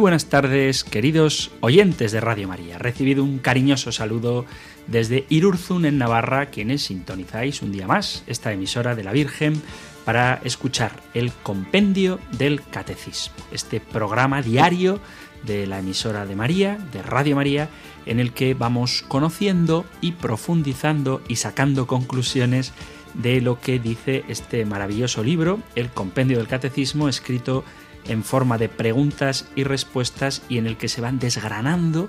Buenas tardes, queridos oyentes de Radio María. Recibido un cariñoso saludo desde Irurzun, en Navarra, quienes sintonizáis un día más esta emisora de la Virgen para escuchar el compendio del Catecismo, este programa diario de la emisora de María, de Radio María, en el que vamos conociendo y profundizando y sacando conclusiones de lo que dice este maravilloso libro, el compendio del Catecismo, escrito forma de preguntas y respuestas y en el que se van desgranando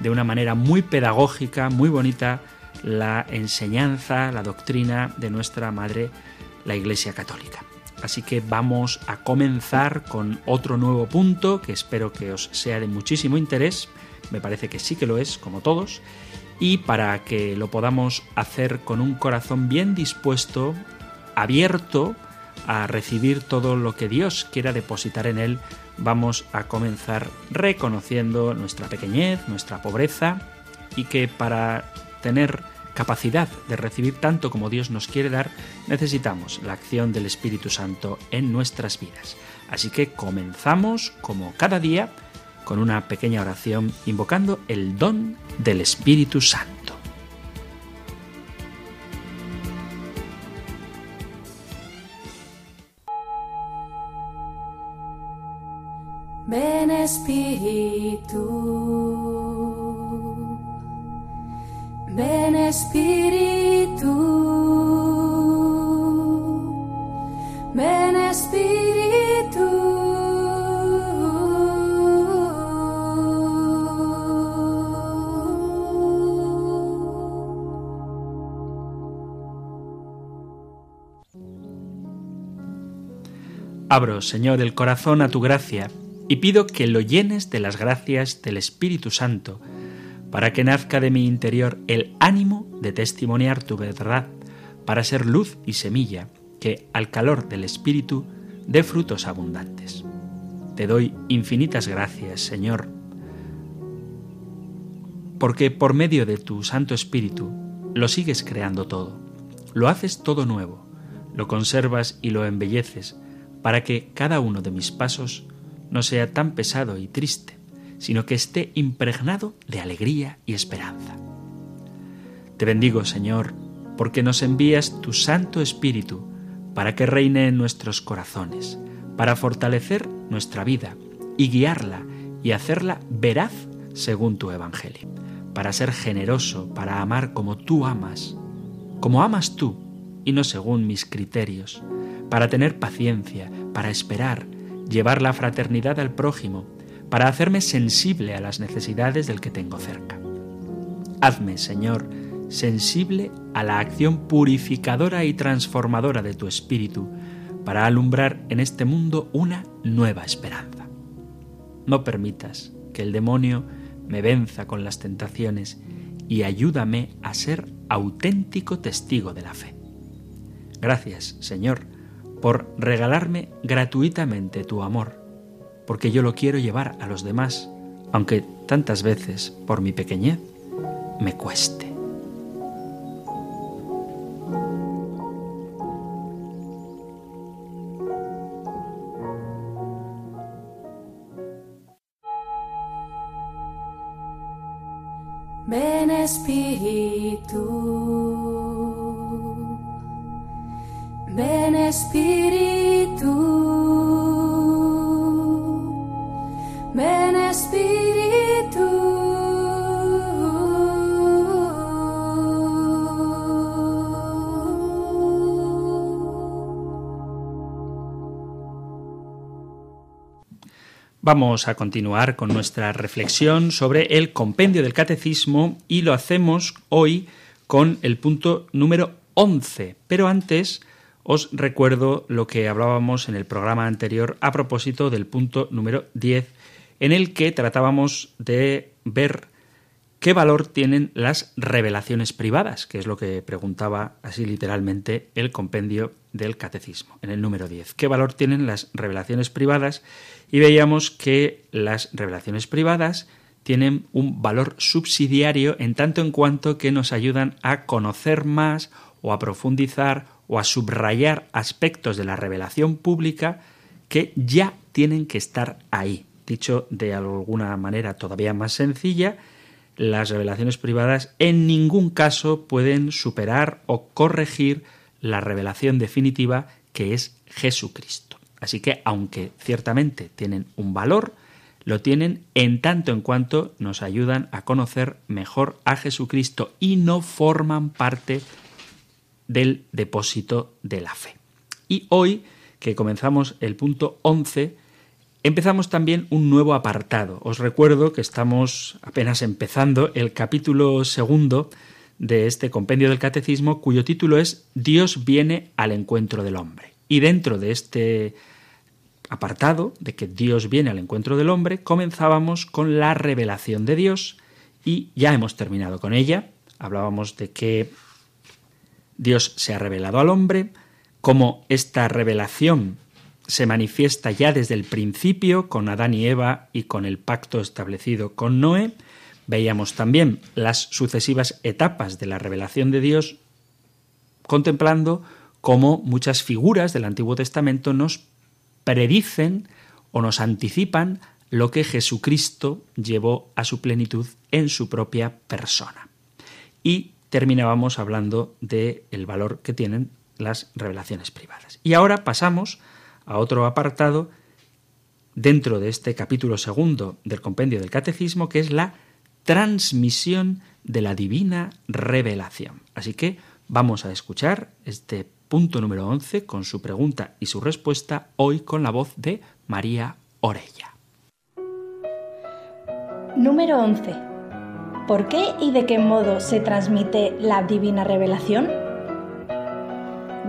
de una manera muy pedagógica, muy bonita, la enseñanza, la doctrina de nuestra Madre, la Iglesia Católica. Así que vamos a comenzar con otro nuevo punto que espero que os sea de muchísimo interés, me parece que sí que lo es, como todos, y para que lo podamos hacer con un corazón bien dispuesto, abierto, a recibir todo lo que Dios quiera depositar en él, vamos a comenzar reconociendo nuestra pequeñez, nuestra pobreza y que para tener capacidad de recibir tanto como Dios nos quiere dar, necesitamos la acción del Espíritu Santo en nuestras vidas. Así que comenzamos, como cada día, con una pequeña oración invocando el don del Espíritu Santo. Espíritu, ven Espíritu, ven Espíritu. Abro, Señor, el corazón a tu gracia y pido que lo llenes de las gracias del Espíritu Santo, para que nazca de mi interior el ánimo de testimoniar tu verdad, para ser luz y semilla que, al calor del Espíritu, dé frutos abundantes. Te doy infinitas gracias, Señor, porque por medio de tu Santo Espíritu lo sigues creando todo, lo haces todo nuevo, lo conservas y lo embelleces, para que cada uno de mis pasos no sea tan pesado y triste, sino que esté impregnado de alegría y esperanza. Te bendigo, Señor, porque nos envías tu Santo Espíritu para que reine en nuestros corazones, para fortalecer nuestra vida y guiarla y hacerla veraz según tu Evangelio, para ser generoso, para amar como tú amas, como amas tú y no según mis criterios, para tener paciencia, para esperar, llevar la fraternidad al prójimo, para hacerme sensible a las necesidades del que tengo cerca. Hazme, Señor, sensible a la acción purificadora y transformadora de tu Espíritu, para alumbrar en este mundo una nueva esperanza. No permitas que el demonio me venza con las tentaciones y ayúdame a ser auténtico testigo de la fe. Gracias, Señor, por regalarme gratuitamente tu amor, porque yo lo quiero llevar a los demás, aunque tantas veces, por mi pequeñez, me cueste. Ven Espíritu, Vamos a continuar con nuestra reflexión sobre el compendio del catecismo y lo hacemos hoy con el punto número 11. Pero antes os recuerdo lo que hablábamos en el programa anterior a propósito del punto número 10 en el que tratábamos de ver qué valor tienen las revelaciones privadas, que es lo que preguntaba así literalmente el compendio del catecismo, en el número 10. ¿Qué valor tienen las revelaciones privadas? Y veíamos que las revelaciones privadas tienen un valor subsidiario en tanto en cuanto que nos ayudan a conocer más o a profundizar o a subrayar aspectos de la revelación pública que ya tienen que estar ahí. Dicho de alguna manera todavía más sencilla, las revelaciones privadas en ningún caso pueden superar o corregir la revelación definitiva que es Jesucristo. Así que, aunque ciertamente tienen un valor, lo tienen en tanto en cuanto nos ayudan a conocer mejor a Jesucristo y no forman parte del depósito de la fe. Y hoy, que comenzamos el punto 11, empezamos también un nuevo apartado. Os recuerdo que estamos apenas empezando el capítulo segundo de este compendio del catecismo cuyo título es Dios viene al encuentro del hombre. Y dentro de este apartado de que Dios viene al encuentro del hombre, comenzábamos con la revelación de Dios y ya hemos terminado con ella. Hablábamos de que Dios se ha revelado al hombre, cómo esta revelación se manifiesta ya desde el principio con Adán y Eva y con el pacto establecido con Noé. Veíamos también las sucesivas etapas de la revelación de Dios, contemplando cómo muchas figuras del Antiguo Testamento nos predicen o nos anticipan lo que Jesucristo llevó a su plenitud en su propia persona. Y terminábamos hablando del el valor que tienen las revelaciones privadas. Y ahora pasamos a otro apartado dentro de este capítulo segundo del compendio del Catecismo, que es la transmisión de la divina revelación. Así que vamos a escuchar este punto número 11 con su pregunta y su respuesta hoy con la voz de María Orella. Número 11. ¿Por qué y de qué modo se transmite la divina revelación?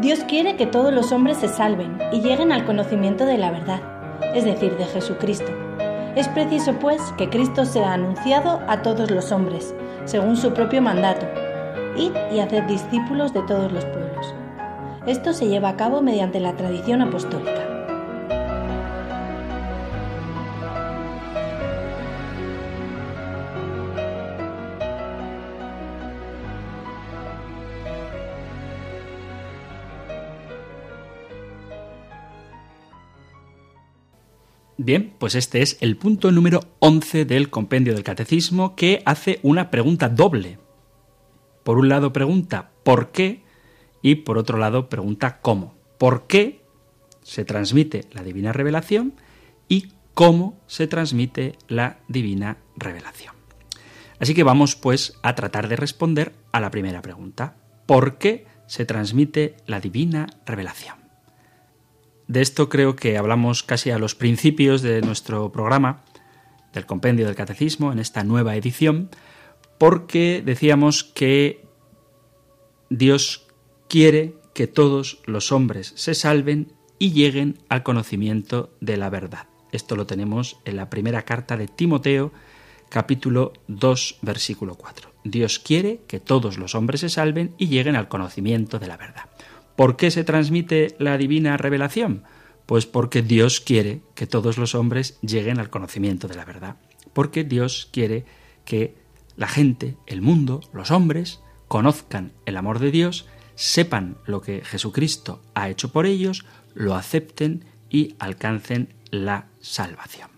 Dios quiere que todos los hombres se salven y lleguen al conocimiento de la verdad, es decir, de Jesucristo. Es preciso, pues, que Cristo sea anunciado a todos los hombres, según su propio mandato. Id y haced discípulos de todos los pueblos. Esto se lleva a cabo mediante la tradición apostólica. Bien, pues este es el punto número 11 del compendio del catecismo que hace una pregunta doble. Por un lado pregunta ¿por qué? y por otro lado pregunta ¿cómo? ¿Por qué se transmite la divina revelación? y cómo se transmite la divina revelación. Así que vamos pues a tratar de responder a la primera pregunta. ¿Por qué se transmite la divina revelación? De esto creo que hablamos casi a los principios de nuestro programa, del compendio del catecismo, en esta nueva edición, porque decíamos que Dios quiere que todos los hombres se salven y lleguen al conocimiento de la verdad. Esto lo tenemos en la primera carta de Timoteo, capítulo 2, versículo 4. Dios quiere que todos los hombres se salven y lleguen al conocimiento de la verdad. ¿Por qué se transmite la divina revelación? Pues porque Dios quiere que todos los hombres lleguen al conocimiento de la verdad. Porque Dios quiere que la gente, el mundo, los hombres, conozcan el amor de Dios, sepan lo que Jesucristo ha hecho por ellos, lo acepten y alcancen la salvación.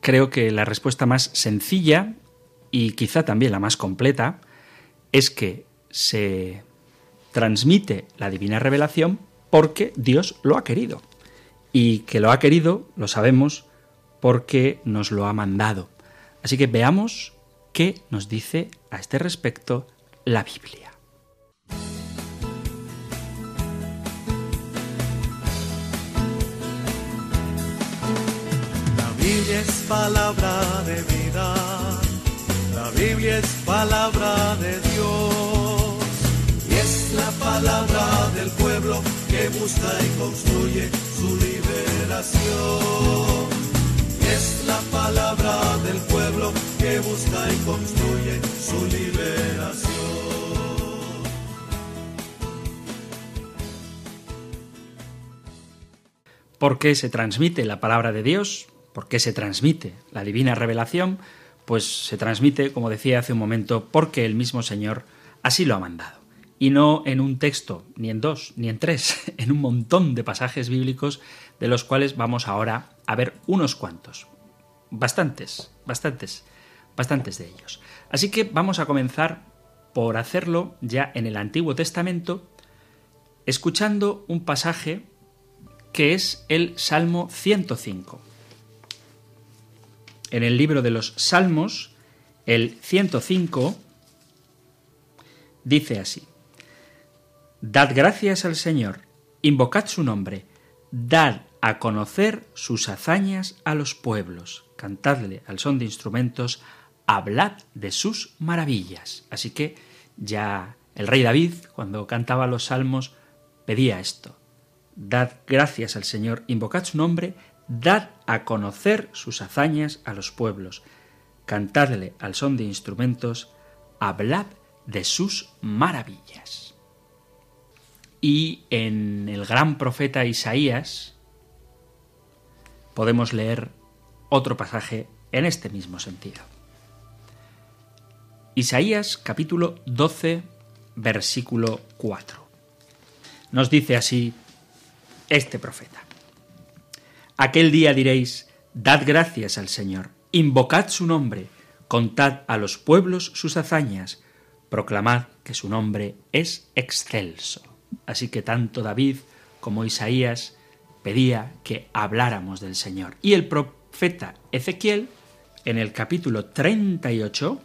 Creo que la respuesta más sencilla y quizá también la más completa es que se transmite la divina revelación porque Dios lo ha querido. Y que lo ha querido, lo sabemos, porque nos lo ha mandado. Así que veamos qué nos dice a este respecto la Biblia. La Biblia es palabra de vida, la Biblia es palabra de Dios la palabra del pueblo que busca y construye su liberación. Es la palabra del pueblo que busca y construye su liberación. ¿Por qué se transmite la palabra de Dios? ¿Por qué se transmite la divina revelación? Pues se transmite, como decía hace un momento, porque el mismo Señor así lo ha mandado. Y no en un texto, ni en dos, ni en tres, en un montón de pasajes bíblicos de los cuales vamos ahora a ver unos cuantos. Bastantes, bastantes, bastantes de ellos. Así que vamos a comenzar por hacerlo ya en el Antiguo Testamento, escuchando un pasaje que es el Salmo 105. En el libro de los Salmos, el 105 dice así, Dad gracias al Señor, invocad su nombre, dad a conocer sus hazañas a los pueblos, cantadle al son de instrumentos, hablad de sus maravillas. Así que ya el rey David, cuando cantaba los salmos, pedía esto. Dad gracias al Señor, invocad su nombre, dad a conocer sus hazañas a los pueblos, cantadle al son de instrumentos, hablad de sus maravillas. Y en el gran profeta Isaías podemos leer otro pasaje en este mismo sentido. Isaías capítulo 12, versículo 4. Nos dice así este profeta. Aquel día diréis, dad gracias al Señor, invocad su nombre, contad a los pueblos sus hazañas, proclamad que su nombre es excelso. Así que tanto David como Isaías pedía que habláramos del Señor. Y el profeta Ezequiel, en el capítulo 38,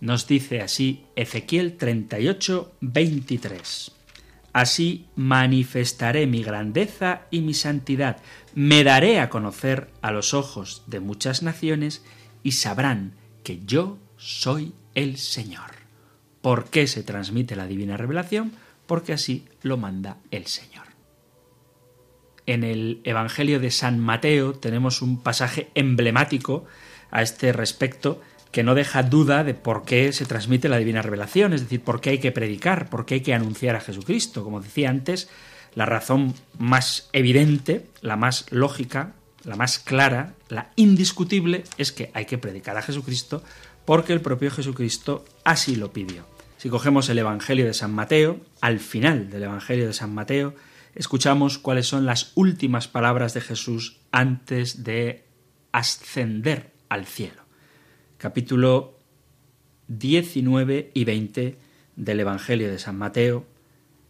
nos dice así Ezequiel 38, 23. Así manifestaré mi grandeza y mi santidad, me daré a conocer a los ojos de muchas naciones y sabrán que yo soy el Señor. ¿Por qué se transmite la divina revelación? Porque así lo manda el Señor. En el Evangelio de San Mateo tenemos un pasaje emblemático a este respecto que no deja duda de por qué se transmite la divina revelación, es decir, por qué hay que predicar, por qué hay que anunciar a Jesucristo. Como decía antes, la razón más evidente, la más lógica, la más clara, la indiscutible, es que hay que predicar a Jesucristo porque el propio Jesucristo así lo pidió. Si cogemos el Evangelio de San Mateo, al final del Evangelio de San Mateo, escuchamos cuáles son las últimas palabras de Jesús antes de ascender al cielo capítulo 19 y 20 del Evangelio de San Mateo.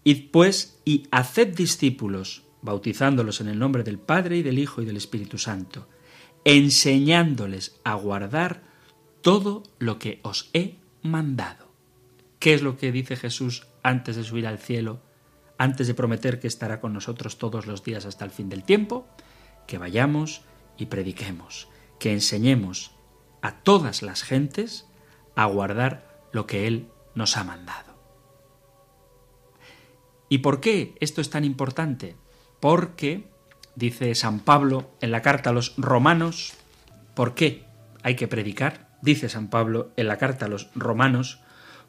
Id pues y haced discípulos, bautizándolos en el nombre del Padre y del Hijo y del Espíritu Santo, enseñándoles a guardar todo lo que os he mandado. ¿Qué es lo que dice Jesús antes de subir al cielo, antes de prometer que estará con nosotros todos los días hasta el fin del tiempo? Que vayamos y prediquemos, que enseñemos a todas las gentes a guardar lo que Él nos ha mandado. ¿Y por qué esto es tan importante? Porque, dice San Pablo en la carta a los romanos, ¿por qué hay que predicar? Dice San Pablo en la carta a los romanos,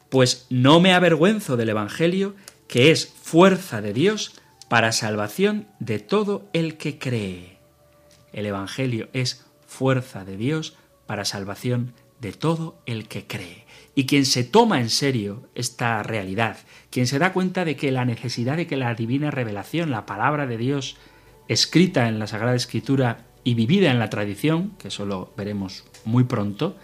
pues no me avergüenzo del Evangelio, que es fuerza de Dios para salvación de todo el que cree. El Evangelio es fuerza de Dios para salvación de todo el que cree. Y quien se toma en serio esta realidad, quien se da cuenta de que la necesidad de que la divina revelación, la palabra de Dios escrita en la Sagrada Escritura y vivida en la tradición, que eso lo veremos muy pronto,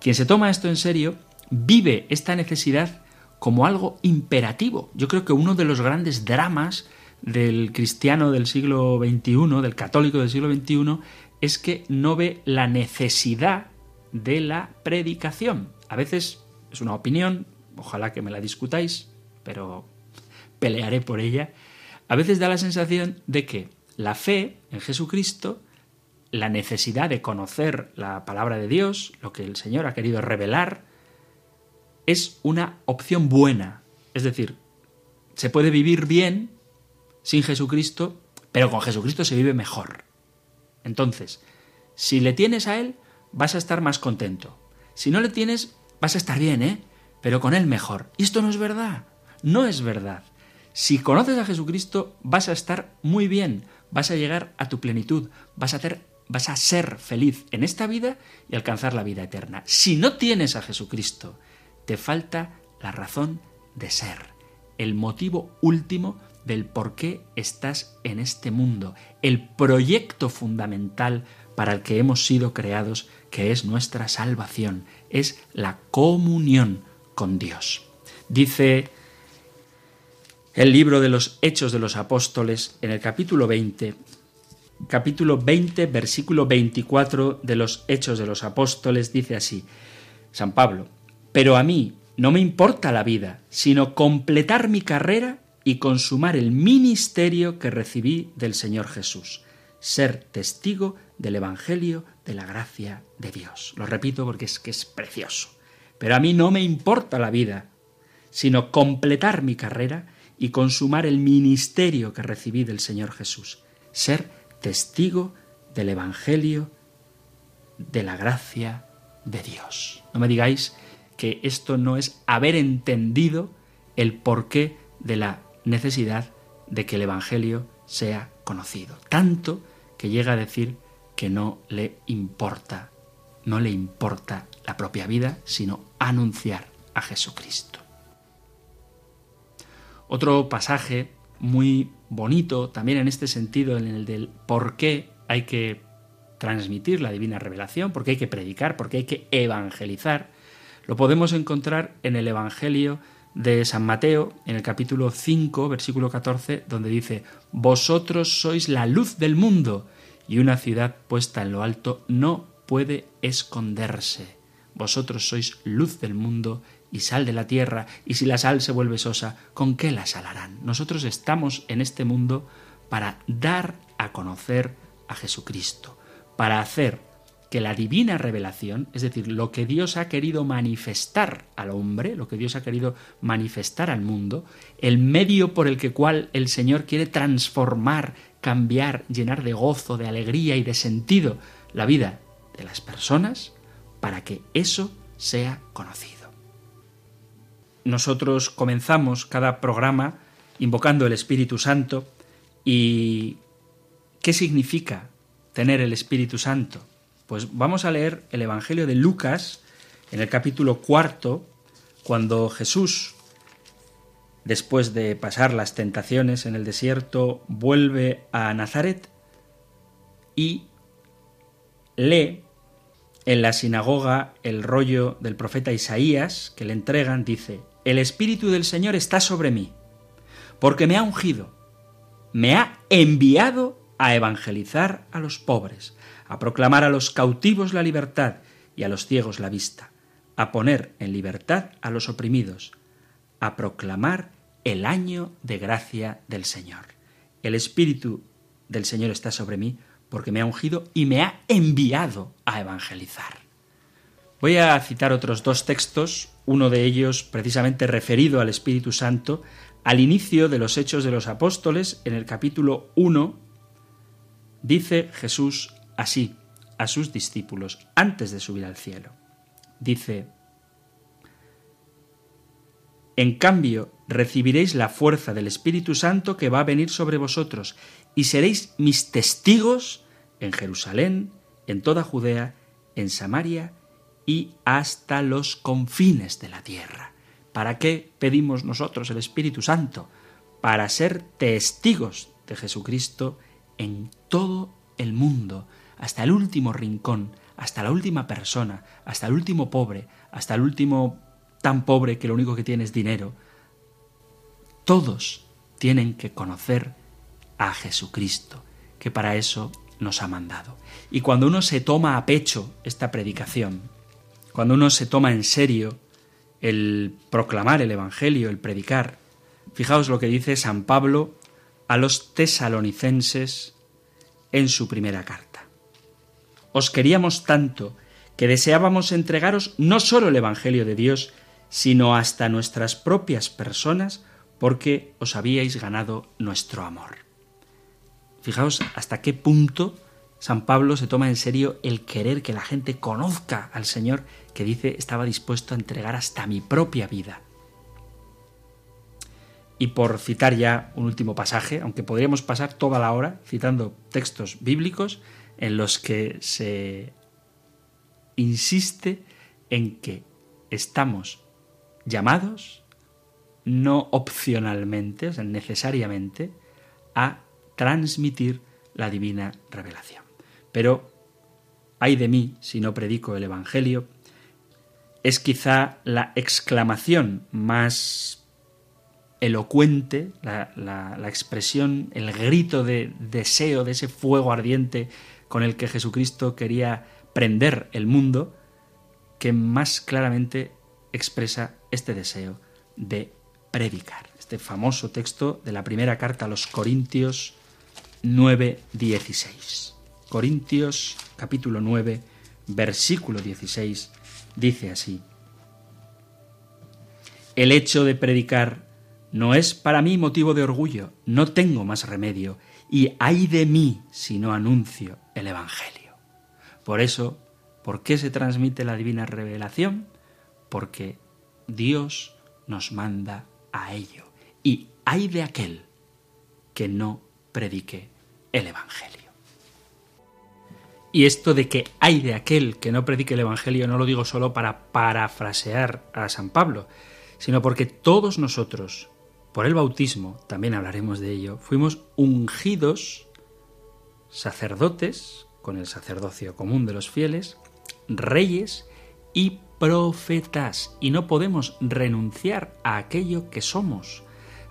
quien se toma esto en serio vive esta necesidad como algo imperativo. Yo creo que uno de los grandes dramas del cristiano del siglo XXI, del católico del siglo XXI, es que no ve la necesidad de la predicación. A veces es una opinión, ojalá que me la discutáis, pero pelearé por ella. A veces da la sensación de que la fe en Jesucristo, la necesidad de conocer la palabra de Dios, lo que el Señor ha querido revelar, es una opción buena. Es decir, se puede vivir bien sin Jesucristo, pero con Jesucristo se vive mejor. Entonces, si le tienes a Él, vas a estar más contento. Si no le tienes, vas a estar bien, ¿eh? Pero con Él mejor. Y esto no es verdad. No es verdad. Si conoces a Jesucristo, vas a estar muy bien, vas a llegar a tu plenitud, vas a, vas a ser feliz en esta vida y alcanzar la vida eterna. Si no tienes a Jesucristo, te falta la razón de ser, el motivo último del por qué estás en este mundo, el proyecto fundamental para el que hemos sido creados, que es nuestra salvación, es la comunión con Dios. Dice el libro de los Hechos de los Apóstoles en el capítulo 20, capítulo 20, versículo 24 de los Hechos de los Apóstoles, dice así, San Pablo, pero a mí no me importa la vida, sino completar mi carrera y consumar el ministerio que recibí del Señor Jesús, ser testigo del Evangelio de la gracia de Dios. Lo repito porque es que es precioso. Pero a mí no me importa la vida, sino completar mi carrera y consumar el ministerio que recibí del Señor Jesús, ser testigo del Evangelio de la gracia de Dios. No me digáis que esto no es haber entendido el porqué de la necesidad de que el Evangelio sea conocido. Tanto que llega a decir que no le importa, no le importa la propia vida, sino anunciar a Jesucristo. Otro pasaje muy bonito, también en este sentido, en el del por qué hay que transmitir la divina revelación, por qué hay que predicar, por qué hay que evangelizar, lo podemos encontrar en el Evangelio de San Mateo, en el capítulo 5, versículo 14, donde dice, Vosotros sois la luz del mundo, y una ciudad puesta en lo alto no puede esconderse. Vosotros sois luz del mundo y sal de la tierra, y si la sal se vuelve sosa, ¿con qué la salarán? Nosotros estamos en este mundo para dar a conocer a Jesucristo, para hacer que la divina revelación, es decir, lo que Dios ha querido manifestar al hombre, lo que Dios ha querido manifestar al mundo, el medio por el que cual el Señor quiere transformar, cambiar, llenar de gozo, de alegría y de sentido la vida de las personas, para que eso sea conocido. Nosotros comenzamos cada programa invocando el Espíritu Santo y ¿qué significa tener el Espíritu Santo? Pues vamos a leer el Evangelio de Lucas en el capítulo cuarto, cuando Jesús, después de pasar las tentaciones en el desierto, vuelve a Nazaret y lee en la sinagoga el rollo del profeta Isaías que le entregan, dice, El Espíritu del Señor está sobre mí, porque me ha ungido, me ha enviado a evangelizar a los pobres, a proclamar a los cautivos la libertad y a los ciegos la vista, a poner en libertad a los oprimidos, a proclamar el año de gracia del Señor. El Espíritu del Señor está sobre mí porque me ha ungido y me ha enviado a evangelizar. Voy a citar otros dos textos, uno de ellos precisamente referido al Espíritu Santo, al inicio de los Hechos de los Apóstoles, en el capítulo 1, dice Jesús así a sus discípulos antes de subir al cielo. Dice, En cambio, recibiréis la fuerza del Espíritu Santo que va a venir sobre vosotros, y seréis mis testigos en Jerusalén, en toda Judea, en Samaria y hasta los confines de la tierra. ¿Para qué pedimos nosotros el Espíritu Santo? Para ser testigos de Jesucristo en todo el mundo, hasta el último rincón, hasta la última persona, hasta el último pobre, hasta el último tan pobre que lo único que tiene es dinero. Todos tienen que conocer a Jesucristo, que para eso nos ha mandado. Y cuando uno se toma a pecho esta predicación, cuando uno se toma en serio el proclamar el Evangelio, el predicar, fijaos lo que dice San Pablo a los tesalonicenses en su primera carta. Os queríamos tanto que deseábamos entregaros no solo el Evangelio de Dios, sino hasta nuestras propias personas, porque os habíais ganado nuestro amor. Fijaos hasta qué punto San Pablo se toma en serio el querer que la gente conozca al Señor, que dice estaba dispuesto a entregar hasta mi propia vida. Y por citar ya un último pasaje, aunque podríamos pasar toda la hora citando textos bíblicos en los que se insiste en que estamos llamados, no opcionalmente, o sea, necesariamente, a transmitir la divina revelación. Pero, ay de mí si no predico el Evangelio, es quizá la exclamación más elocuente, la, la, expresión, el grito de deseo, de ese fuego ardiente con el que Jesucristo quería prender el mundo, que más claramente expresa este deseo de predicar. Este famoso texto de la primera carta a los Corintios 9:16. Corintios capítulo 9, versículo 16 dice así: El hecho de predicar no es para mí motivo de orgullo, no tengo más remedio, y hay de mí si no anuncio el Evangelio. Por eso, ¿por qué se transmite la divina revelación? Porque Dios nos manda a ello. Y hay de aquel que no predique el Evangelio. Y esto de que hay de aquel que no predique el Evangelio no lo digo solo para parafrasear a San Pablo, sino porque todos nosotros, por el bautismo, también hablaremos de ello, fuimos ungidos sacerdotes, con el sacerdocio común de los fieles, reyes y profetas, y no podemos renunciar a aquello que somos.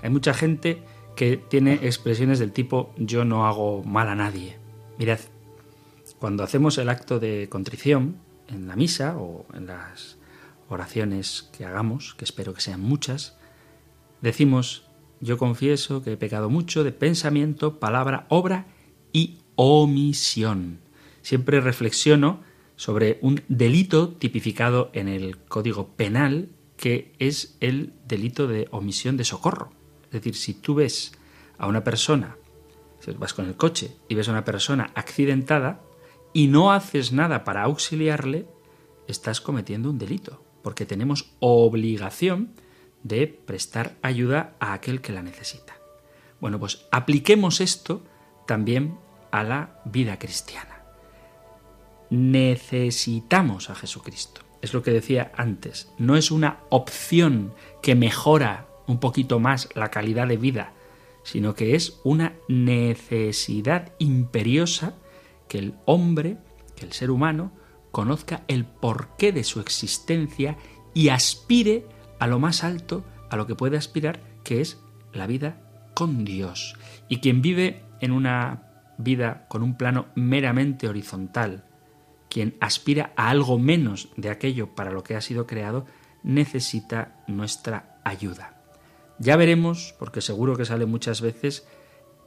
Hay mucha gente que tiene expresiones del tipo yo no hago mal a nadie. Mirad, cuando hacemos el acto de contrición en la misa o en las oraciones que hagamos, que espero que sean muchas, decimos yo confieso que he pecado mucho de pensamiento, palabra, obra y omisión. Siempre reflexiono sobre un delito tipificado en el Código Penal que es el delito de omisión de socorro. Es decir, si tú ves a una persona, si vas con el coche y ves a una persona accidentada y no haces nada para auxiliarle, estás cometiendo un delito, porque tenemos obligación de prestar ayuda a aquel que la necesita. Bueno, pues apliquemos esto también a la vida cristiana. Necesitamos a Jesucristo. Es lo que decía antes. No es una opción que mejora un poquito más la calidad de vida, sino que es una necesidad imperiosa que el hombre, que el ser humano, conozca el porqué de su existencia y aspire a lo más alto, a lo que puede aspirar, que es la vida con Dios. Y quien vive en una vida con un plano meramente horizontal, quien aspira a algo menos de aquello para lo que ha sido creado, necesita nuestra ayuda. Ya veremos, porque seguro que sale muchas veces,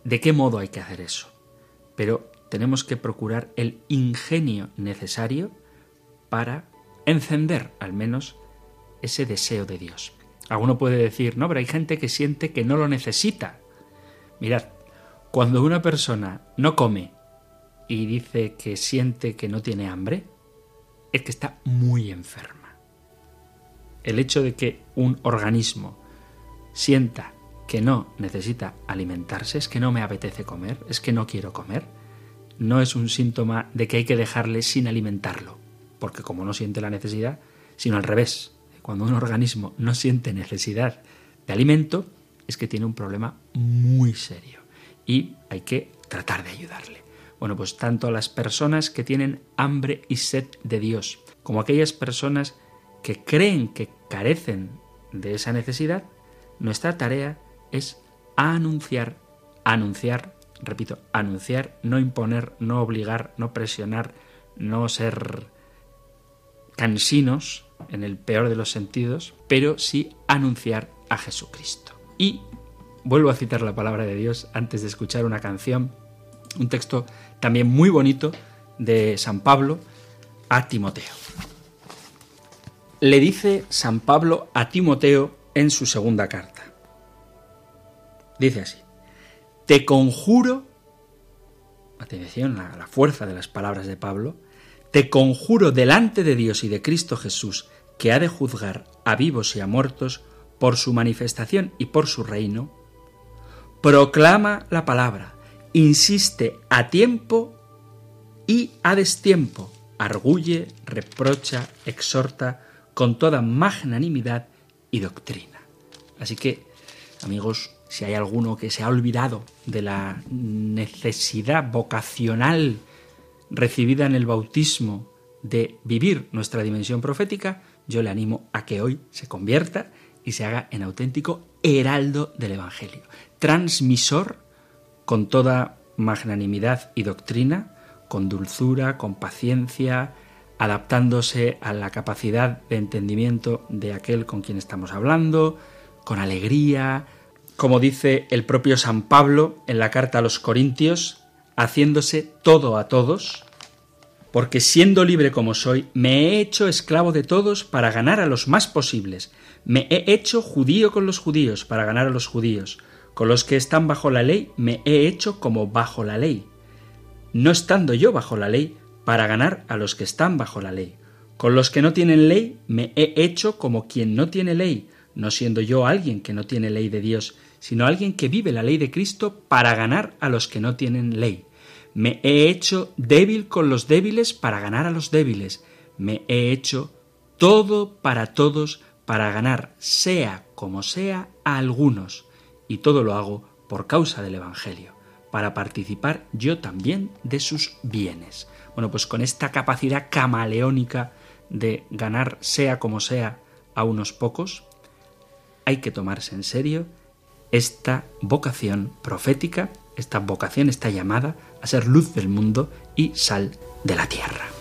de qué modo hay que hacer eso. Pero tenemos que procurar el ingenio necesario para encender al menos ese deseo de Dios. Alguno puede decir, no, pero hay gente que siente que no lo necesita. Mirad, cuando una persona no come y dice que siente que no tiene hambre, es que está muy enferma. El hecho de que un organismo sienta que no necesita alimentarse, es que no me apetece comer, es que no quiero comer, no es un síntoma de que hay que dejarle sin alimentarlo, porque como no siente la necesidad, sino al revés, cuando un organismo no siente necesidad de alimento, es que tiene un problema muy serio y hay que tratar de ayudarle. Bueno, pues tanto a las personas que tienen hambre y sed de Dios, como aquellas personas que creen que carecen de esa necesidad, nuestra tarea es anunciar, anunciar, repito, anunciar, no imponer, no obligar, no presionar, no ser cansinos en el peor de los sentidos, pero sí anunciar a Jesucristo. Y vuelvo a citar la palabra de Dios antes de escuchar una canción, un texto también muy bonito de San Pablo a Timoteo. Le dice San Pablo a Timoteo en su segunda carta. Dice así, te conjuro, atención a la fuerza de las palabras de Pablo, te conjuro delante de Dios y de Cristo Jesús, que ha de juzgar a vivos y a muertos, por su manifestación y por su reino, proclama la palabra, insiste a tiempo y a destiempo, arguye, reprocha, exhorta con toda magnanimidad y doctrina. Así que, amigos, si hay alguno que se ha olvidado de la necesidad vocacional recibida en el bautismo de vivir nuestra dimensión profética, yo le animo a que hoy se convierta y se haga en auténtico heraldo del Evangelio, transmisor con toda magnanimidad y doctrina, con dulzura, con paciencia, adaptándose a la capacidad de entendimiento de aquel con quien estamos hablando, con alegría, como dice el propio San Pablo en la carta a los Corintios, haciéndose todo a todos, porque siendo libre como soy, me he hecho esclavo de todos para ganar a los más posibles, me he hecho judío con los judíos para ganar a los judíos, con los que están bajo la ley me he hecho como bajo la ley, no estando yo bajo la ley para ganar a los que están bajo la ley. Con los que no tienen ley me he hecho como quien no tiene ley, no siendo yo alguien que no tiene ley de Dios, sino alguien que vive la ley de Cristo para ganar a los que no tienen ley. Me he hecho débil con los débiles para ganar a los débiles. Me he hecho todo para todos para ganar, sea como sea, a algunos. Y todo lo hago por causa del Evangelio, para participar yo también de sus bienes. Bueno, pues con esta capacidad camaleónica de ganar, sea como sea, a unos pocos, hay que tomarse en serio esta vocación profética, esta vocación, esta llamada a ser luz del mundo y sal de la tierra.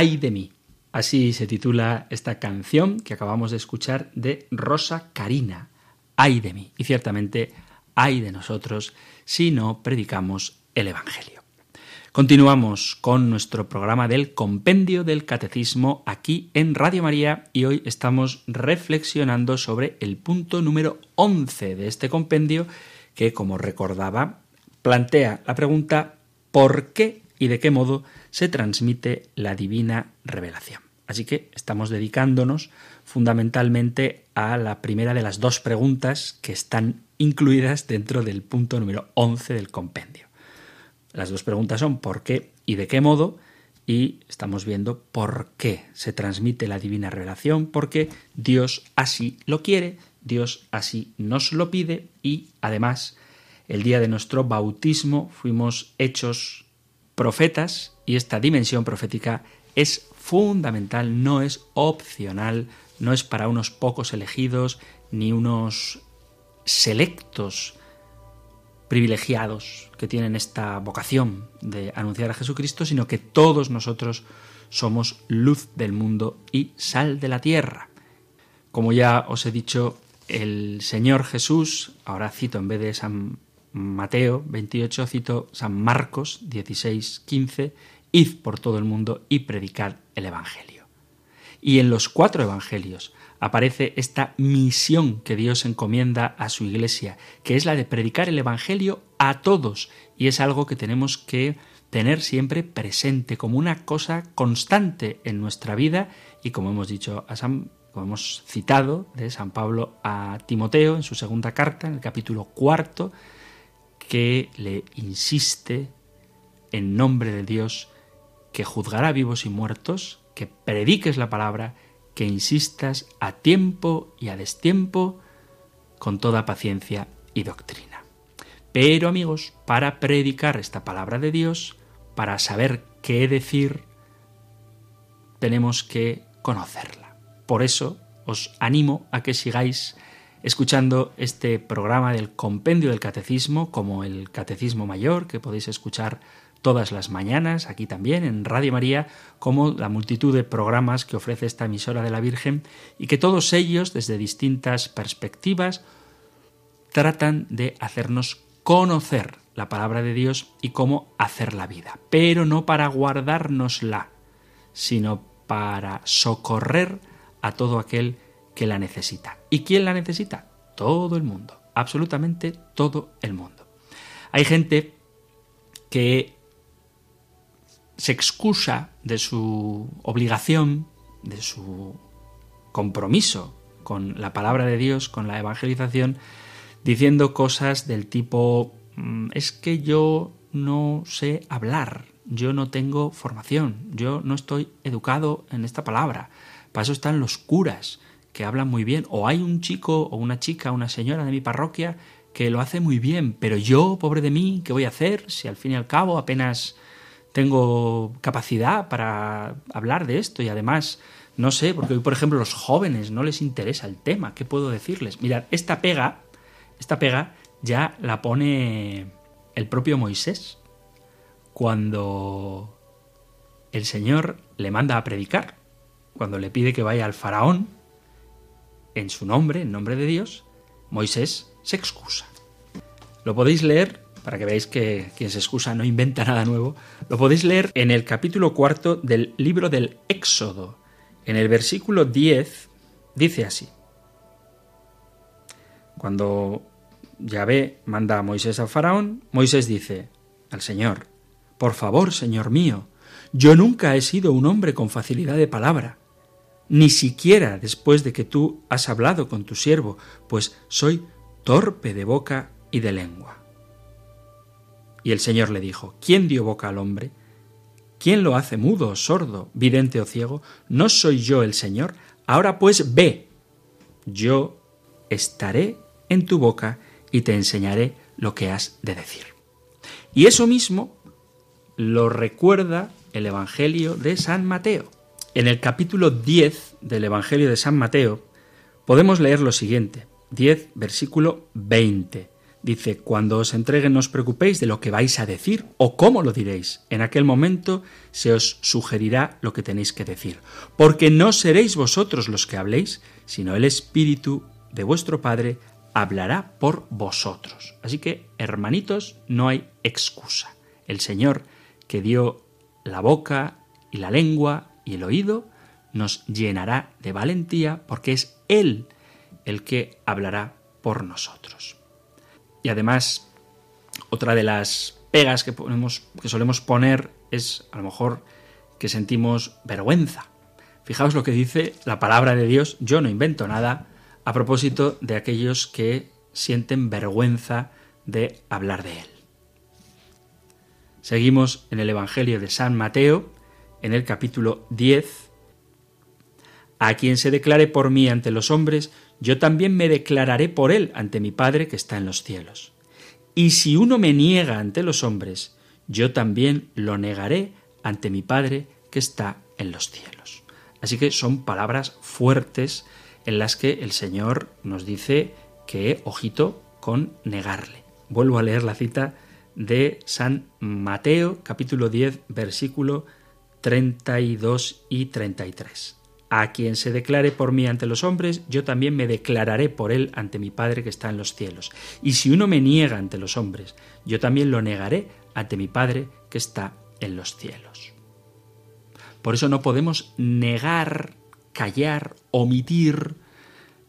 Ay de mí. Así se titula esta canción que acabamos de escuchar de Rosa Carina. Ay de mí. Y ciertamente, ay de nosotros si no predicamos el Evangelio. Continuamos con nuestro programa del Compendio del Catecismo aquí en Radio María y hoy estamos reflexionando sobre el punto número 11 de este compendio que, como recordaba, plantea la pregunta ¿por qué y de qué modo se transmite la divina revelación? Así que estamos dedicándonos fundamentalmente a la primera de las dos preguntas que están incluidas dentro del punto número 11 del compendio. Las dos preguntas son ¿por qué y de qué modo? Y estamos viendo por qué se transmite la divina revelación, porque Dios así lo quiere, Dios así nos lo pide y además el día de nuestro bautismo fuimos hechos profetas y esta dimensión profética es fundamental, no es opcional, no es para unos pocos elegidos ni unos selectos privilegiados que tienen esta vocación de anunciar a Jesucristo, sino que todos nosotros somos luz del mundo y sal de la tierra. Como ya os he dicho, el Señor Jesús, ahora cito en vez de San Mateo 28, cito San Marcos 16, 15, id por todo el mundo y predicad el Evangelio. Y en los cuatro Evangelios aparece esta misión que Dios encomienda a su iglesia, que es la de predicar el Evangelio a todos. Y es algo que tenemos que tener siempre presente como una cosa constante en nuestra vida y como hemos dicho como hemos citado de San Pablo a Timoteo en su segunda carta, en el capítulo cuarto, que le insiste en nombre de Dios que juzgará vivos y muertos, que prediques la palabra, que insistas a tiempo y a destiempo con toda paciencia y doctrina. Pero amigos, para predicar esta palabra de Dios, para saber qué decir, tenemos que conocerla. Por eso os animo a que sigáis escuchando este programa del Compendio del Catecismo, como el Catecismo Mayor, que podéis escuchar todas las mañanas, aquí también en Radio María, como la multitud de programas que ofrece esta emisora de la Virgen y que todos ellos, desde distintas perspectivas, tratan de hacernos conocer la palabra de Dios y cómo hacer la vida, pero no para guardárnosla, sino para socorrer a todo aquel que la necesita. ¿Y quién la necesita? Todo el mundo, absolutamente todo el mundo. Hay gente que se excusa de su obligación, de su compromiso con la palabra de Dios, con la evangelización, diciendo cosas del tipo mm, es que yo no sé hablar, yo no tengo formación, yo no estoy educado en esta palabra. Para eso están los curas, que hablan muy bien. O hay un chico o una chica, una señora de mi parroquia que lo hace muy bien, pero yo, pobre de mí, ¿qué voy a hacer si al fin y al cabo apenas tengo capacidad para hablar de esto y además, no sé, porque hoy, por ejemplo, los jóvenes no les interesa el tema, ¿qué puedo decirles? Mirad, esta pega, esta pega ya la pone el propio Moisés cuando el Señor le manda a predicar, cuando le pide que vaya al faraón en su nombre, en nombre de Dios, Moisés se excusa. Lo podéis leer para que veáis que quien se excusa no inventa nada nuevo, lo podéis leer en el capítulo cuarto del libro del Éxodo. En el versículo 10 dice así. Cuando Yahvé manda a Moisés al faraón, Moisés dice al Señor, Por favor, Señor mío, yo nunca he sido un hombre con facilidad de palabra, ni siquiera después de que tú has hablado con tu siervo, pues soy torpe de boca y de lengua. Y el Señor le dijo, ¿quién dio boca al hombre? ¿Quién lo hace mudo, sordo, vidente o ciego? ¿No soy yo el Señor? Ahora pues ve, yo estaré en tu boca y te enseñaré lo que has de decir. Y eso mismo lo recuerda el Evangelio de San Mateo. En el capítulo 10 del Evangelio de San Mateo podemos leer lo siguiente, 10 versículo 20. Dice, cuando os entreguen no os preocupéis de lo que vais a decir o cómo lo diréis. En aquel momento se os sugerirá lo que tenéis que decir. Porque no seréis vosotros los que habléis, sino el Espíritu de vuestro Padre hablará por vosotros. Así que, hermanitos, no hay excusa. El Señor que dio la boca y la lengua y el oído, nos llenará de valentía porque es Él el que hablará por nosotros. Y además, otra de las pegas que, ponemos, que solemos poner es a lo mejor que sentimos vergüenza. Fijaos lo que dice la palabra de Dios, yo no invento nada, a propósito de aquellos que sienten vergüenza de hablar de Él. Seguimos en el Evangelio de San Mateo, en el capítulo 10. A quien se declare por mí ante los hombres, yo también me declararé por él ante mi Padre que está en los cielos. Y si uno me niega ante los hombres, yo también lo negaré ante mi Padre que está en los cielos. Así que son palabras fuertes en las que el Señor nos dice que ojito con negarle. Vuelvo a leer la cita de San Mateo capítulo 10 versículo 32 y 33. A quien se declare por mí ante los hombres, yo también me declararé por él ante mi Padre que está en los cielos. Y si uno me niega ante los hombres, yo también lo negaré ante mi Padre que está en los cielos. Por eso no podemos negar, callar, omitir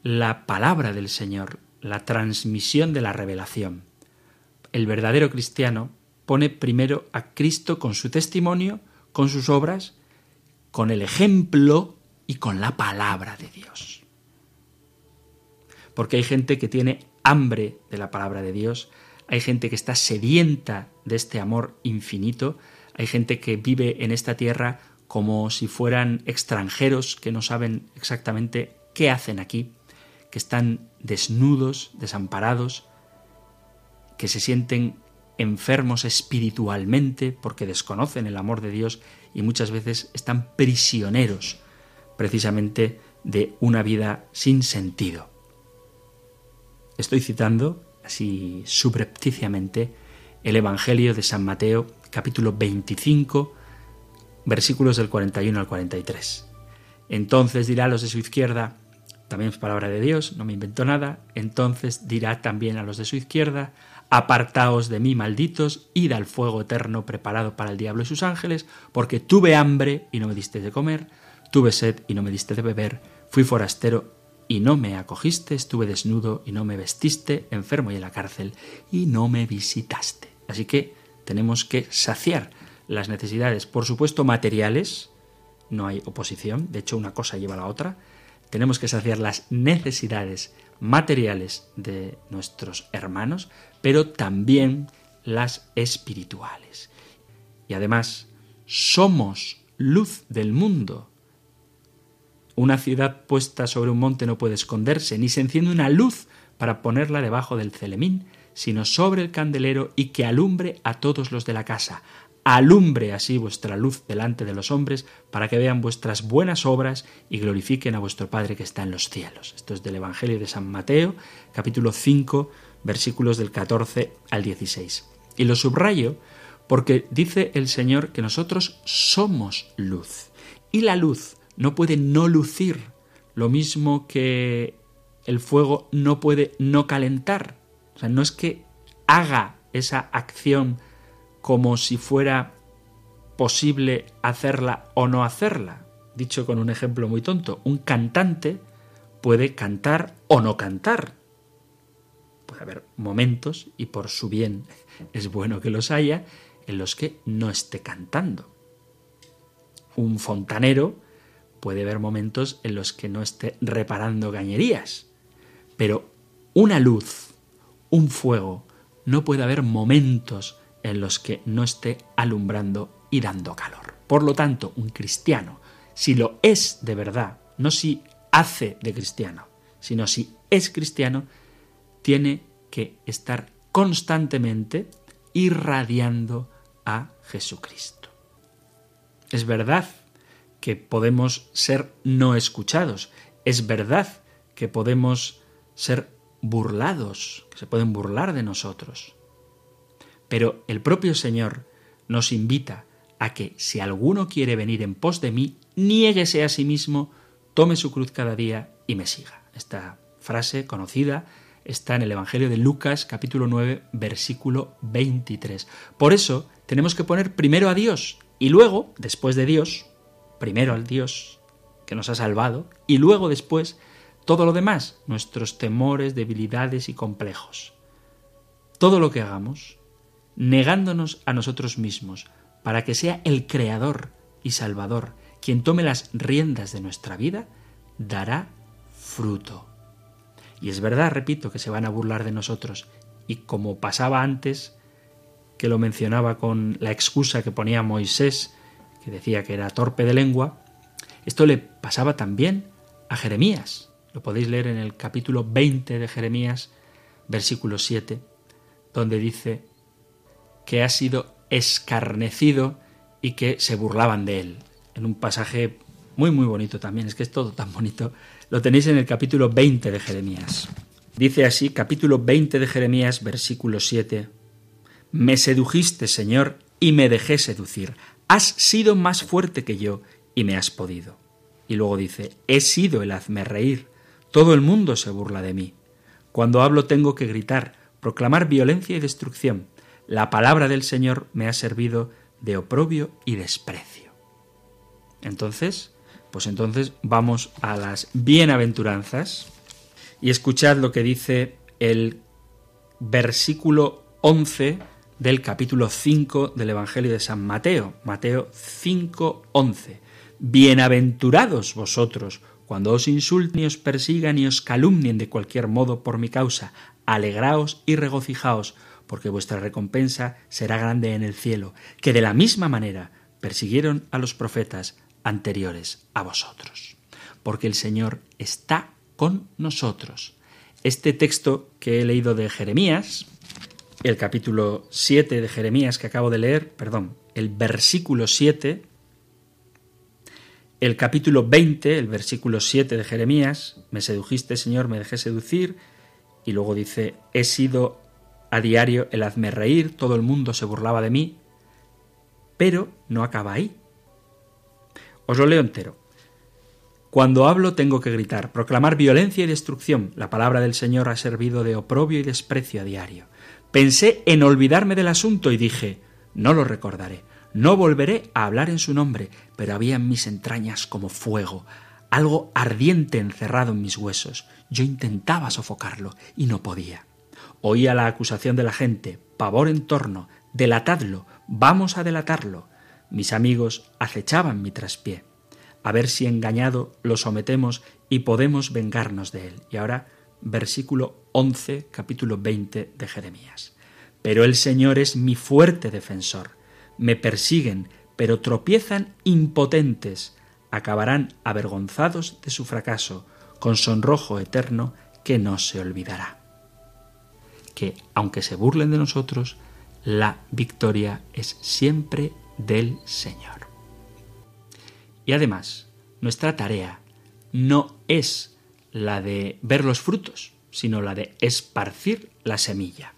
la palabra del Señor, la transmisión de la revelación. El verdadero cristiano pone primero a Cristo con su testimonio, con sus obras, con el ejemplo y con la palabra de Dios. Porque hay gente que tiene hambre de la palabra de Dios, hay gente que está sedienta de este amor infinito, hay gente que vive en esta tierra como si fueran extranjeros que no saben exactamente qué hacen aquí, que están desnudos, desamparados, que se sienten enfermos espiritualmente porque desconocen el amor de Dios y muchas veces están prisioneros precisamente de una vida sin sentido. Estoy citando, así subrepticiamente, el Evangelio de San Mateo, capítulo 25, versículos del 41 al 43. Entonces dirá a los de su izquierda, también es palabra de Dios, no me invento nada, entonces dirá también a los de su izquierda, apartaos de mí, malditos, id al fuego eterno preparado para el diablo y sus ángeles, porque tuve hambre y no me diste de comer, Tuve sed y no me diste de beber, fui forastero y no me acogiste, estuve desnudo y no me vestiste, enfermo y en la cárcel y no me visitaste. Así que tenemos que saciar las necesidades, por supuesto materiales, no hay oposición, de hecho una cosa lleva a la otra, tenemos que saciar las necesidades materiales de nuestros hermanos, pero también las espirituales. Y además, somos luz del mundo. Una ciudad puesta sobre un monte no puede esconderse, ni se enciende una luz para ponerla debajo del celemín, sino sobre el candelero y que alumbre a todos los de la casa. Alumbre así vuestra luz delante de los hombres, para que vean vuestras buenas obras y glorifiquen a vuestro Padre que está en los cielos. Esto es del Evangelio de San Mateo, capítulo 5, versículos del 14 al 16. Y lo subrayo porque dice el Señor que nosotros somos luz. Y la luz no puede no lucir, lo mismo que el fuego no puede no calentar. O sea, no es que haga esa acción como si fuera posible hacerla o no hacerla. Dicho con un ejemplo muy tonto, un cantante puede cantar o no cantar. Puede haber momentos, y por su bien es bueno que los haya, en los que no esté cantando. Un fontanero puede haber momentos en los que no esté reparando gañerías. Pero una luz, un fuego, no puede haber momentos en los que no esté alumbrando y dando calor. Por lo tanto, un cristiano, si lo es de verdad, no si hace de cristiano, sino si es cristiano, tiene que estar constantemente irradiando a Jesucristo. Es verdad que podemos ser no escuchados. Es verdad que podemos ser burlados, que se pueden burlar de nosotros. Pero el propio Señor nos invita a que si alguno quiere venir en pos de mí, niéguese a sí mismo, tome su cruz cada día y me siga. Esta frase conocida está en el Evangelio de Lucas capítulo 9 versículo 23. Por eso tenemos que poner primero a Dios y luego, después de Dios, primero al Dios que nos ha salvado y luego después todo lo demás, nuestros temores, debilidades y complejos. Todo lo que hagamos, negándonos a nosotros mismos, para que sea el Creador y Salvador quien tome las riendas de nuestra vida, dará fruto. Y es verdad, repito, que se van a burlar de nosotros. Y como pasaba antes, que lo mencionaba con la excusa que ponía Moisés, que decía que era torpe de lengua, esto le pasaba también a Jeremías. Lo podéis leer en el capítulo 20 de Jeremías, versículo 7, donde dice que ha sido escarnecido y que se burlaban de él. En un pasaje muy muy bonito también, es que es todo tan bonito lo tenéis en el capítulo 20 de Jeremías. Dice así, capítulo 20 de Jeremías, versículo 7. Me sedujiste, Señor, y me dejé seducir. Has sido más fuerte que yo y me has podido. Y luego dice, he sido el hazme reír. Todo el mundo se burla de mí. Cuando hablo tengo que gritar, proclamar violencia y destrucción. La palabra del Señor me ha servido de oprobio y desprecio. Entonces, pues entonces vamos a las bienaventuranzas y escuchad lo que dice el versículo 11 del capítulo 5 del Evangelio de San Mateo, Mateo 5, 11. Bienaventurados vosotros cuando os insulten y os persigan y os calumnien de cualquier modo por mi causa, alegraos y regocijaos, porque vuestra recompensa será grande en el cielo, que de la misma manera persiguieron a los profetas anteriores a vosotros, porque el Señor está con nosotros. Este texto que he leído de Jeremías, el capítulo 7 de Jeremías que acabo de leer, perdón, el versículo 7, el capítulo 20, el versículo 7 de Jeremías, me sedujiste, Señor, me dejé seducir, y luego dice, he sido a diario el hazme reír, todo el mundo se burlaba de mí, pero no acaba ahí. Os lo leo entero. Cuando hablo tengo que gritar, proclamar violencia y destrucción. La palabra del Señor ha servido de oprobio y desprecio a diario. Pensé en olvidarme del asunto y dije, no lo recordaré, no volveré a hablar en su nombre, pero había en mis entrañas como fuego, algo ardiente encerrado en mis huesos. Yo intentaba sofocarlo y no podía. Oía la acusación de la gente, pavor en torno, delatadlo, vamos a delatarlo. Mis amigos acechaban mi traspié. A ver si engañado lo sometemos y podemos vengarnos de él. Y ahora, versículo 11, capítulo 20 de Jeremías. Pero el Señor es mi fuerte defensor. Me persiguen, pero tropiezan impotentes. Acabarán avergonzados de su fracaso, con sonrojo eterno que no se olvidará. Que, aunque se burlen de nosotros, la victoria es siempre del Señor. Y además, nuestra tarea no es la de ver los frutos, sino la de esparcir la semilla.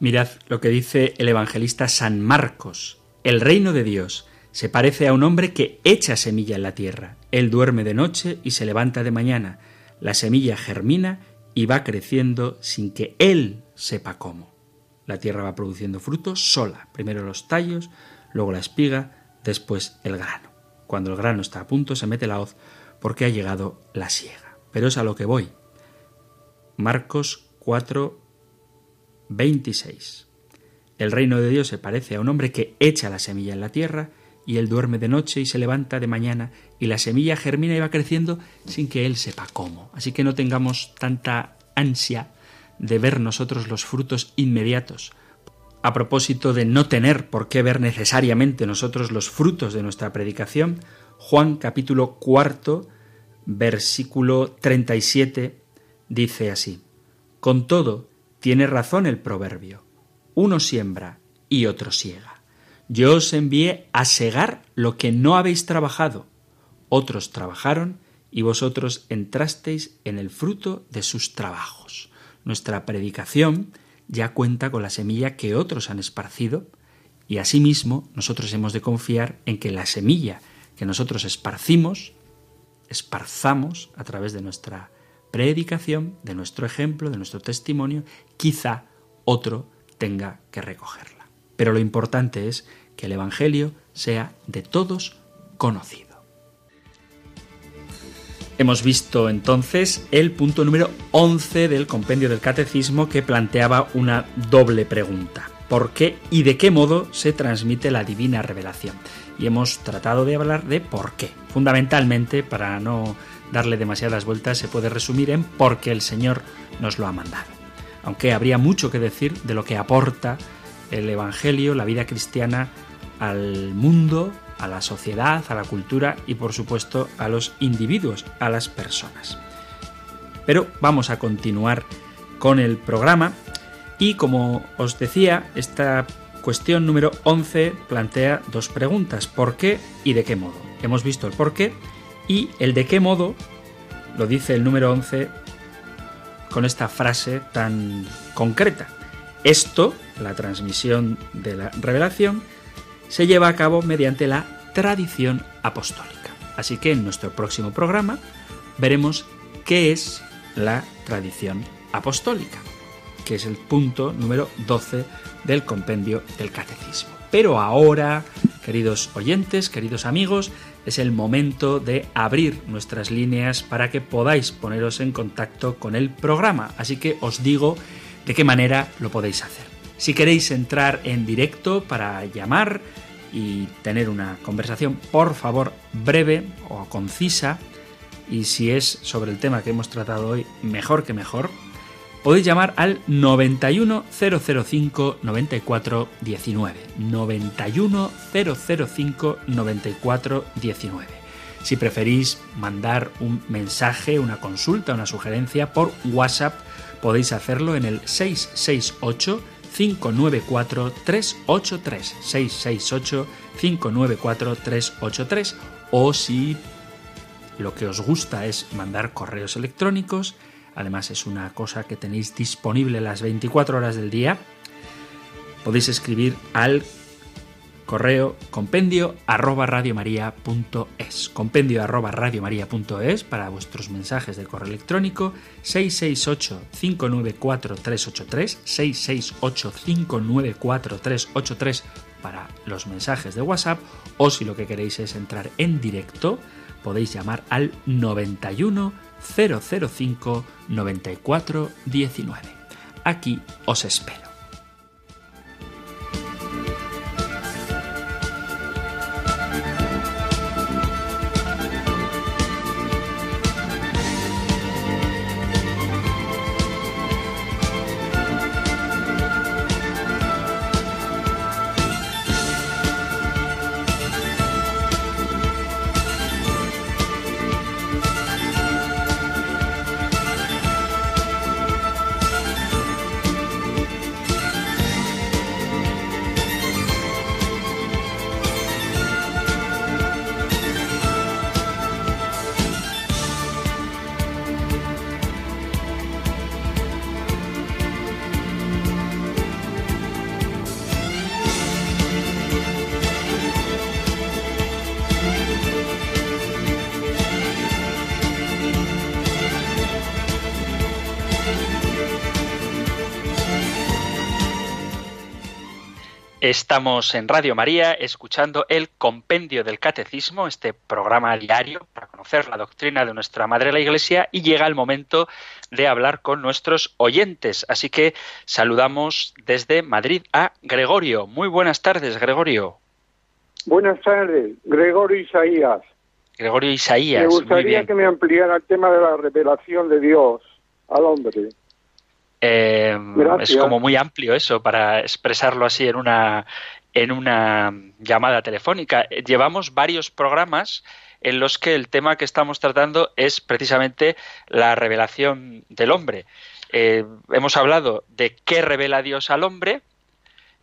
Mirad lo que dice el evangelista San Marcos. El reino de Dios se parece a un hombre que echa semilla en la tierra. Él duerme de noche y se levanta de mañana. La semilla germina y va creciendo sin que él sepa cómo. La tierra va produciendo frutos sola, primero los tallos, luego la espiga, después el grano. Cuando el grano está a punto se mete la hoz porque ha llegado la siega. Pero es a lo que voy. Marcos 4, 26. El reino de Dios se parece a un hombre que echa la semilla en la tierra y él duerme de noche y se levanta de mañana y la semilla germina y va creciendo sin que él sepa cómo. Así que no tengamos tanta ansia de ver nosotros los frutos inmediatos. A propósito de no tener por qué ver necesariamente nosotros los frutos de nuestra predicación, Juan capítulo cuarto, versículo 37 dice así, Con todo, tiene razón el proverbio, uno siembra y otro siega. Yo os envié a segar lo que no habéis trabajado, otros trabajaron y vosotros entrasteis en el fruto de sus trabajos. Nuestra predicación ya cuenta con la semilla que otros han esparcido, y asimismo nosotros hemos de confiar en que la semilla que nosotros esparcimos, esparzamos a través de nuestra predicación, de nuestro ejemplo, de nuestro testimonio, quizá otro tenga que recogerla. Pero lo importante es que el Evangelio sea de todos conocido. Hemos visto entonces el punto número 11 del compendio del catecismo que planteaba una doble pregunta. ¿Por qué y de qué modo se transmite la divina revelación? Y hemos tratado de hablar de por qué. Fundamentalmente, para no darle demasiadas vueltas, se puede resumir en por qué el Señor nos lo ha mandado. Aunque habría mucho que decir de lo que aporta el Evangelio, la vida cristiana, al mundo, a la sociedad, a la cultura y por supuesto a los individuos, a las personas. Pero vamos a continuar con el programa y como os decía, esta cuestión número 11 plantea dos preguntas, ¿por qué y de qué modo? Hemos visto el por qué y el de qué modo lo dice el número 11 con esta frase tan concreta. Esto, la transmisión de la revelación, se lleva a cabo mediante la tradición apostólica. Así que en nuestro próximo programa veremos qué es la tradición apostólica, que es el punto número 12 del compendio del catecismo. Pero ahora, queridos oyentes, queridos amigos, es el momento de abrir nuestras líneas para que podáis poneros en contacto con el programa. Así que os digo de qué manera lo podéis hacer. Si queréis entrar en directo para llamar, y tener una conversación, por favor, breve o concisa, y si es sobre el tema que hemos tratado hoy, mejor que mejor, podéis llamar al 91005 9419 91005 9419 Si preferís mandar un mensaje, una consulta, una sugerencia por WhatsApp, podéis hacerlo en el 668 594-383, 668-594-383, o si lo que os gusta es mandar correos electrónicos, además es una cosa que tenéis disponible las 24 horas del día, podéis escribir al correo compendio arroba radiomaria.es. Compendio arroba radiomaria.es para vuestros mensajes de correo electrónico 668-594-383, 668-594-383 para los mensajes de WhatsApp o si lo que queréis es entrar en directo podéis llamar al 91 005 94 19. Aquí os espero. Estamos en Radio María escuchando el Compendio del Catecismo, este programa diario para conocer la doctrina de nuestra Madre la Iglesia y llega el momento de hablar con nuestros oyentes. Así que saludamos desde Madrid a Gregorio. Muy buenas tardes, Gregorio. Buenas tardes, Gregorio Isaías. Gregorio Isaías. Me gustaría que me ampliara el tema de la revelación de Dios al hombre. Eh, es como muy amplio eso para expresarlo así en una, en una llamada telefónica. Llevamos varios programas en los que el tema que estamos tratando es precisamente la revelación del hombre. Eh, hemos hablado de qué revela Dios al hombre,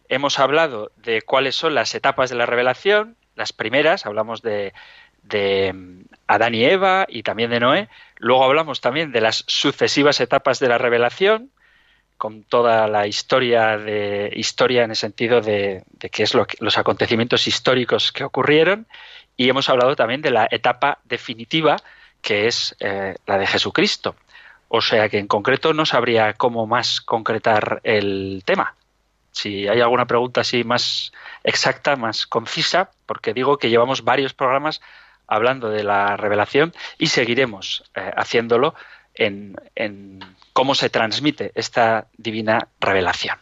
hemos hablado de cuáles son las etapas de la revelación, las primeras, hablamos de de mm, Adán y Eva y también de Noé. Luego hablamos también de las sucesivas etapas de la revelación, con toda la historia de historia en el sentido de, qué es lo los acontecimientos históricos que ocurrieron y hemos hablado también de la etapa definitiva que es eh, la de Jesucristo. O sea que en concreto no sabría cómo más concretar el tema. Si hay alguna pregunta así más exacta, más concisa, porque digo que llevamos varios programas hablando de la revelación y seguiremos eh, haciéndolo en, cómo se transmite esta divina revelación.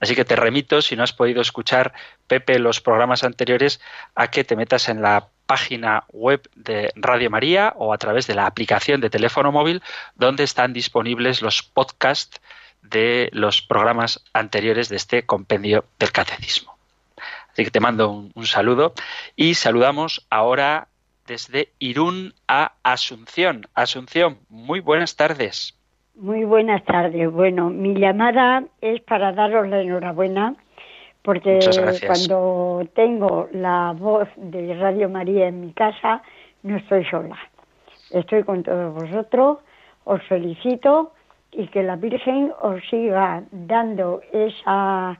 Así que te remito, si no has podido escuchar, Pepe, los programas anteriores, a que te metas en la página web de Radio María o a través de la aplicación de teléfono móvil, donde están disponibles los podcasts de los programas anteriores de este compendio del catecismo. Así que te mando un, saludo y saludamos ahora desde Irún a Asunción. Asunción, muy buenas tardes. Muy buenas tardes. Bueno, mi llamada es para daros la enhorabuena porque cuando tengo la voz de Radio María en mi casa no estoy sola. Estoy con todos vosotros, os felicito y que la Virgen os siga dando esa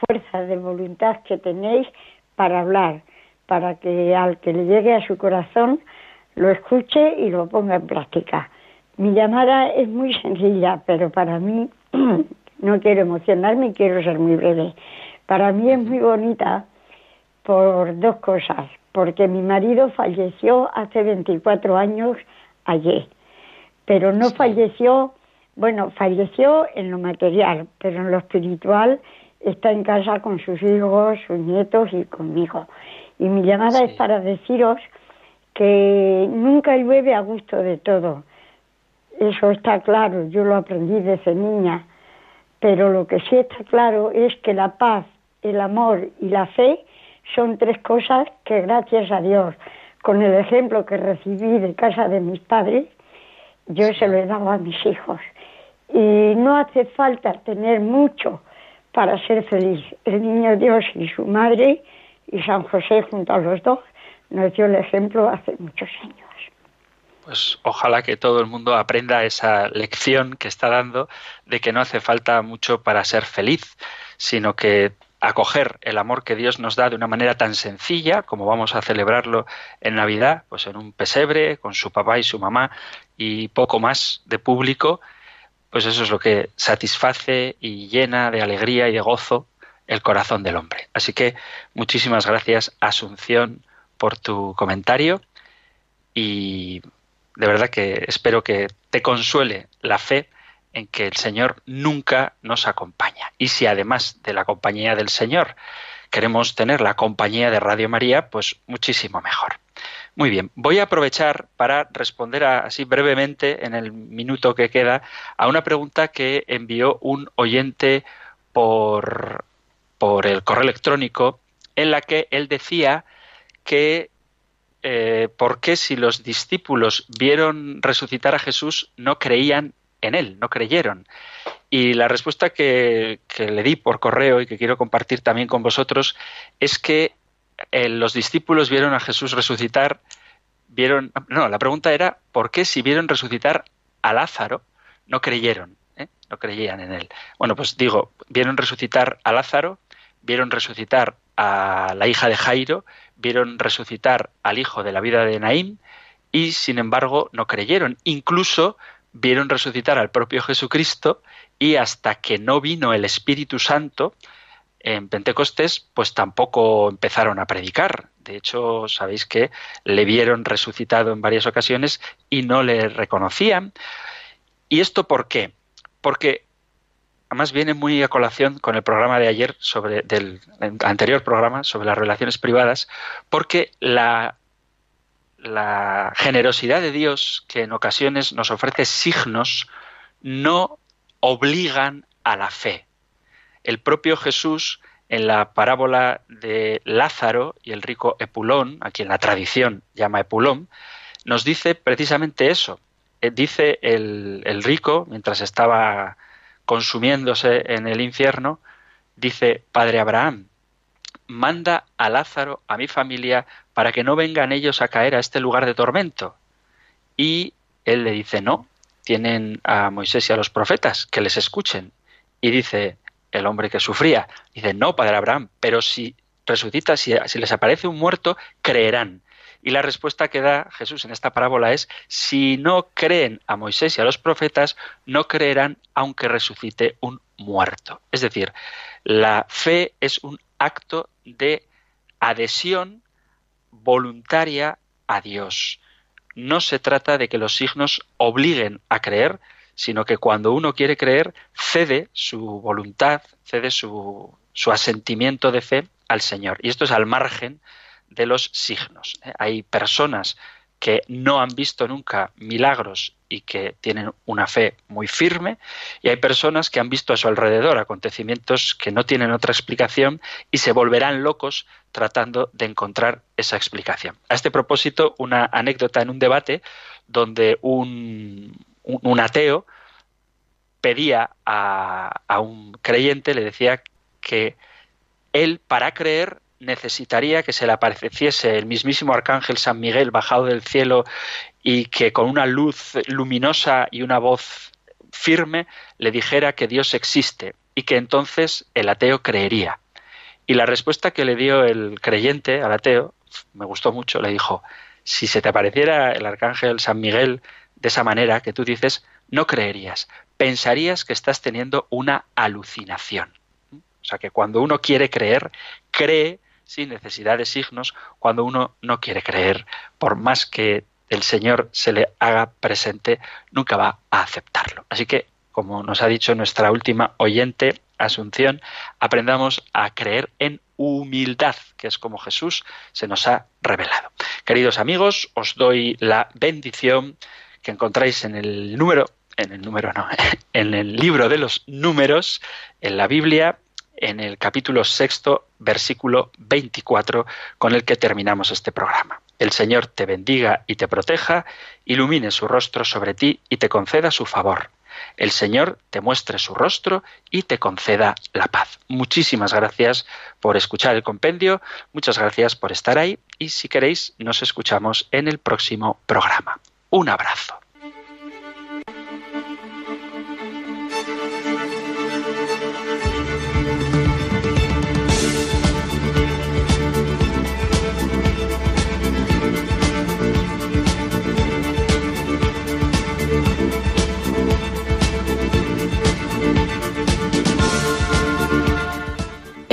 fuerza de voluntad que tenéis para hablar, para que al que le llegue a su corazón lo escuche y lo ponga en práctica. Mi llamada es muy sencilla, pero para mí no quiero emocionarme y quiero ser muy breve. Para mí es muy bonita por dos cosas, porque mi marido falleció hace 24 años ayer, pero no falleció, bueno, falleció en lo material, pero en lo espiritual está en casa con sus hijos, sus nietos y conmigo. Y mi llamada es para deciros que nunca llueve a gusto de todo. Eso está claro, yo lo aprendí desde niña. Pero lo que sí está claro es que la paz, el amor y la fe son tres cosas que gracias a Dios, con el ejemplo que recibí de casa de mis padres, yo se lo he dado a mis hijos. Y no hace falta tener mucho para ser feliz. El niño Dios y su madre y San José junto a los dos nos dio el ejemplo hace muchos años. Pues ojalá que todo el mundo aprenda esa lección que está dando de que no hace falta mucho para ser feliz, sino que acoger el amor que Dios nos da de una manera tan sencilla como vamos a celebrarlo en Navidad, pues en un pesebre con su papá y su mamá y poco más de público, pues eso es lo que satisface y llena de alegría y de gozo el corazón del hombre. Así que muchísimas gracias, Asunción, por tu comentario y de verdad que espero que te consuele la fe en que el Señor nunca nos acompaña. Y si además de la compañía del Señor queremos tener la compañía de Radio María, pues muchísimo mejor. Muy bien, voy a aprovechar para responder así brevemente en el minuto que queda a una pregunta que envió un oyente por por el correo electrónico en la que él decía que eh, por qué si los discípulos vieron resucitar a Jesús no creían en él, no creyeron. Y la respuesta que, le di por correo y que quiero compartir también con vosotros es que eh, los discípulos vieron a Jesús resucitar, vieron, no, la pregunta era ¿por qué si vieron resucitar a Lázaro no creyeron? Eh? No creían en él. Bueno, pues digo, vieron resucitar a Lázaro, vieron resucitar a la hija de Jairo, vieron resucitar al hijo de la vida de Naim y sin embargo no creyeron. Incluso vieron resucitar al propio Jesucristo y hasta que no vino el Espíritu Santo en Pentecostés, pues tampoco empezaron a predicar. De hecho, sabéis que le vieron resucitado en varias ocasiones y no le reconocían. ¿Y esto por qué? Porque además viene muy a colación con el programa de ayer sobre del anterior programa sobre las relaciones privadas, porque la generosidad de Dios que en ocasiones nos ofrece signos no obligan a la fe. El propio Jesús en la parábola de Lázaro y el rico Epulón, a quien la tradición llama Epulón, nos dice precisamente eso. Eh, dice el rico, mientras estaba consumiéndose en el infierno, dice, Padre Abraham, manda a Lázaro, a mi familia, para que no vengan ellos a caer a este lugar de tormento. Y él le dice, no, tienen a Moisés y a los profetas, que les escuchen. Y dice el hombre que sufría, dice, no, padre Abraham, pero si resucita, si, si les aparece un muerto, creerán. Y la respuesta que da Jesús en esta parábola es, si no creen a Moisés y a los profetas, no creerán aunque resucite un muerto. Es decir, la fe es un acto de adhesión voluntaria a Dios. No se trata de que los signos obliguen a creer, sino que cuando uno quiere creer, cede su voluntad, cede su, su asentimiento de fe al Señor. Y esto es al margen de los signos. ¿eh? Hay personas que no han visto nunca milagros y que tienen una fe muy firme, y hay personas que han visto a su alrededor acontecimientos que no tienen otra explicación y se volverán locos tratando de encontrar esa explicación. A este propósito, una anécdota en un debate donde un, un, ateo pedía a, a un creyente, le decía que él para creer necesitaría que se le apareciese el mismísimo arcángel San Miguel bajado del cielo y que con una luz luminosa y una voz firme le dijera que Dios existe y que entonces el ateo creería. Y la respuesta que le dio el creyente al ateo me gustó mucho, le dijo, si se te apareciera el arcángel San Miguel de esa manera que tú dices, no creerías, pensarías que estás teniendo una alucinación. O sea que cuando uno quiere creer, cree sin necesidad de signos cuando uno no quiere creer, por más que el Señor se le haga presente, nunca va a aceptarlo. Así que, como nos ha dicho nuestra última oyente, Asunción, aprendamos a creer en humildad, que es como Jesús se nos ha revelado. Queridos amigos, os doy la bendición que encontráis en el número, en el número no, en el libro de los números, en la Biblia, en el capítulo sexto, versículo 24, con el que terminamos este programa. El Señor te bendiga y te proteja, ilumine su rostro sobre ti y te conceda su favor. El Señor te muestre su rostro y te conceda la paz. Muchísimas gracias por escuchar el compendio, muchas gracias por estar ahí y si queréis nos escuchamos en el próximo programa. Un abrazo.